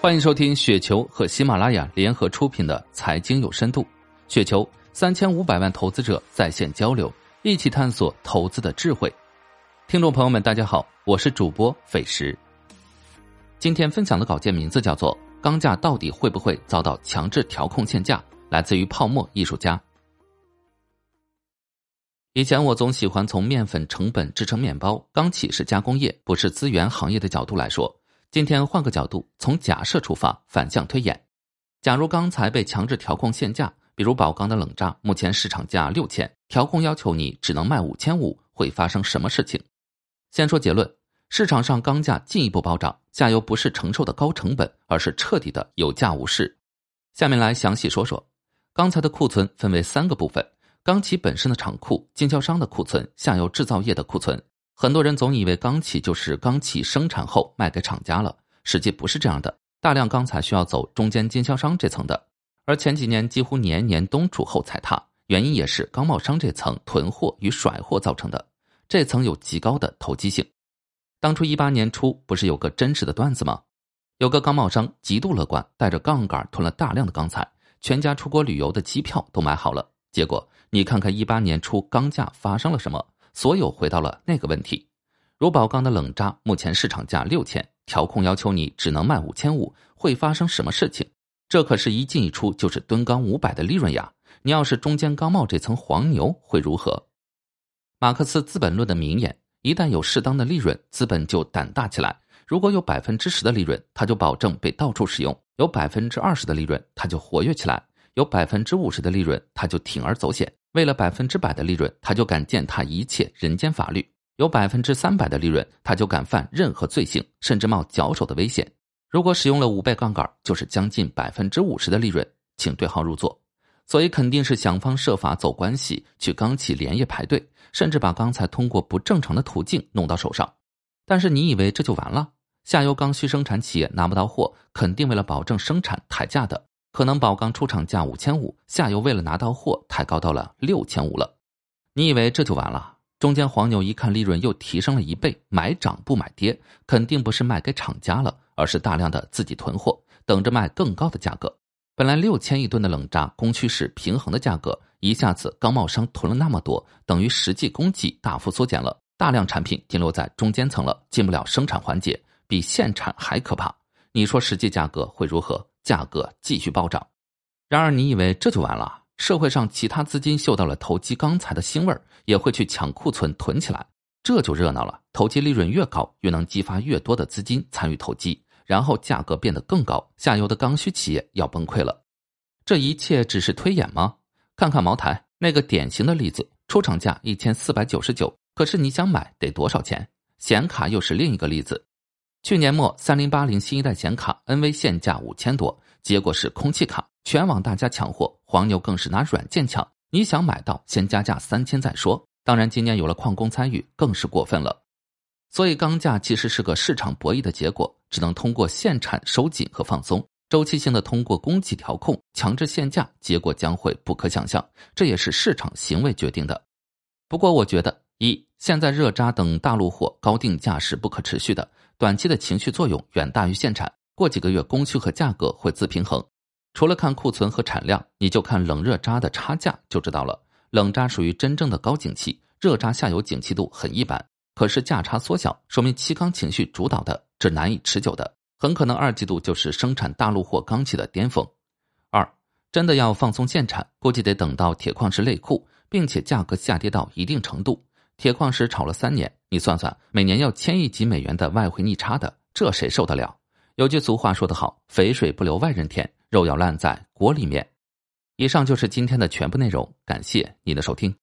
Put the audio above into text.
欢迎收听雪球和喜马拉雅联合出品的《财经有深度》，雪球三千五百万投资者在线交流，一起探索投资的智慧。听众朋友们，大家好，我是主播斐石。今天分享的稿件名字叫做《钢价到底会不会遭到强制调控限价》，来自于泡沫艺术家。以前我总喜欢从面粉成本制成面包、钢企是加工业，不是资源行业的角度来说。今天换个角度，从假设出发，反向推演。假如钢材被强制调控限价，比如宝钢的冷轧，目前市场价六千，调控要求你只能卖五千五，会发生什么事情？先说结论：市场上钢价进一步暴涨，下游不是承受的高成本，而是彻底的有价无市。下面来详细说说，钢材的库存分为三个部分：钢企本身的厂库、经销商的库存、下游制造业的库存。很多人总以为钢企就是钢企生产后卖给厂家了，实际不是这样的。大量钢材需要走中间经销商这层的，而前几年几乎年年冬储后踩踏，原因也是钢贸商这层囤货与甩货造成的。这层有极高的投机性。当初一八年初不是有个真实的段子吗？有个钢贸商极度乐观，带着杠杆囤了大量的钢材，全家出国旅游的机票都买好了。结果你看看一八年初钢价发生了什么？所有回到了那个问题，如宝钢的冷轧目前市场价六千，调控要求你只能卖五千五，会发生什么事情？这可是一进一出就是吨钢五百的利润呀！你要是中间刚冒这层黄牛会如何？马克思《资本论》的名言：一旦有适当的利润，资本就胆大起来；如果有百分之十的利润，他就保证被到处使用；有百分之二十的利润，他就活跃起来；有百分之五十的利润，他就铤而走险。为了百分之百的利润，他就敢践踏一切人间法律；有百分之三百的利润，他就敢犯任何罪行，甚至冒绞首的危险。如果使用了五倍杠杆，就是将近百分之五十的利润，请对号入座。所以肯定是想方设法走关系，去钢企连夜排队，甚至把钢材通过不正常的途径弄到手上。但是你以为这就完了？下游刚需生产企业拿不到货，肯定为了保证生产抬价的。可能宝钢出厂价五千五，下游为了拿到货抬高到了六千五了。你以为这就完了？中间黄牛一看利润又提升了一倍，买涨不买跌，肯定不是卖给厂家了，而是大量的自己囤货，等着卖更高的价格。本来六千一吨的冷轧供需是平衡的价格，一下子钢贸商囤了那么多，等于实际供给大幅缩减了，大量产品停留在中间层了，进不了生产环节，比现产还可怕。你说实际价格会如何？价格继续暴涨，然而你以为这就完了？社会上其他资金嗅到了投机钢材的腥味儿，也会去抢库存囤起来，这就热闹了。投机利润越高，越能激发越多的资金参与投机，然后价格变得更高，下游的刚需企业要崩溃了。这一切只是推演吗？看看茅台那个典型的例子，出厂价一千四百九十九，可是你想买得多少钱？显卡又是另一个例子。去年末，三零八零新一代显卡 NV 现价五千多，结果是空气卡，全网大家抢货，黄牛更是拿软件抢。你想买到，先加价三千再说。当然，今年有了矿工参与，更是过分了。所以，钢价其实是个市场博弈的结果，只能通过限产收紧和放松，周期性的通过供给调控强制限价，结果将会不可想象。这也是市场行为决定的。不过，我觉得一现在热轧等大陆货高定价是不可持续的。短期的情绪作用远大于现产，过几个月供需和价格会自平衡。除了看库存和产量，你就看冷热轧的差价就知道了。冷轧属于真正的高景气，热轧下游景气度很一般，可是价差缩小，说明期钢情绪主导的，这难以持久的，很可能二季度就是生产大陆货钢企的巅峰。二，真的要放松限产，估计得等到铁矿石类库，并且价格下跌到一定程度。铁矿石炒了三年，你算算，每年要千亿级美元的外汇逆差的，这谁受得了？有句俗话说得好，肥水不流外人田，肉要烂在锅里面。以上就是今天的全部内容，感谢你的收听。